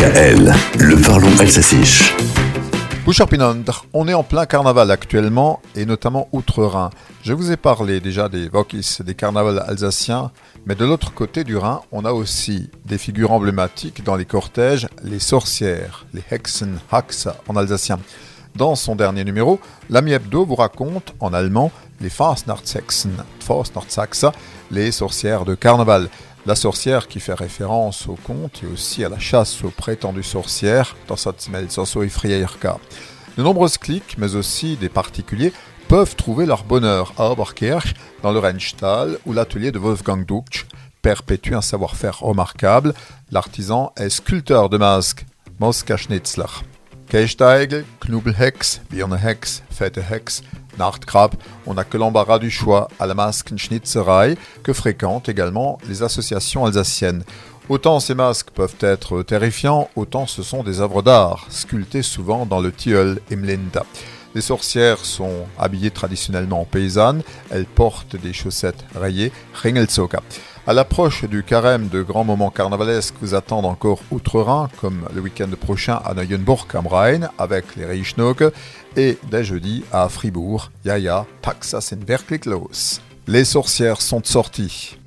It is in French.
Le parlons alsacien. on est en plein carnaval actuellement et notamment outre-Rhin. Je vous ai parlé déjà des Vokis, des carnavals alsaciens, mais de l'autre côté du Rhin, on a aussi des figures emblématiques dans les cortèges, les sorcières, les Hexen, Haxa en alsacien. Dans son dernier numéro, l'ami Hebdo vous raconte en allemand les Fastnachtshaxa, les sorcières de carnaval. La sorcière qui fait référence au conte et aussi à la chasse aux prétendues sorcières dans De nombreuses cliques, mais aussi des particuliers, peuvent trouver leur bonheur à Oberkirch, dans le Rheinstall, où l'atelier de Wolfgang Dutsch perpétue un savoir-faire remarquable. L'artisan est sculpteur de masques, Moska Schnitzler. Keisteigel, Knubelhex, Birnehex, Fettehex, Nachtkrab, on n'a que l'embarras du choix à la Maskenschnitzerei que fréquentent également les associations alsaciennes. Autant ces masques peuvent être terrifiants, autant ce sont des œuvres d'art, sculptées souvent dans le Tilleul et Mlinda. Les sorcières sont habillées traditionnellement en paysannes, elles portent des chaussettes rayées, Ringelzoka. À l'approche du carême, de grands moments carnavalesques vous attendent encore outre-Rhin, comme le week-end prochain à Neuenburg am Rhein avec les Reichsnoke, et dès jeudi à Fribourg, Yaya, Taxas in wirklich los. Les sorcières sont sorties.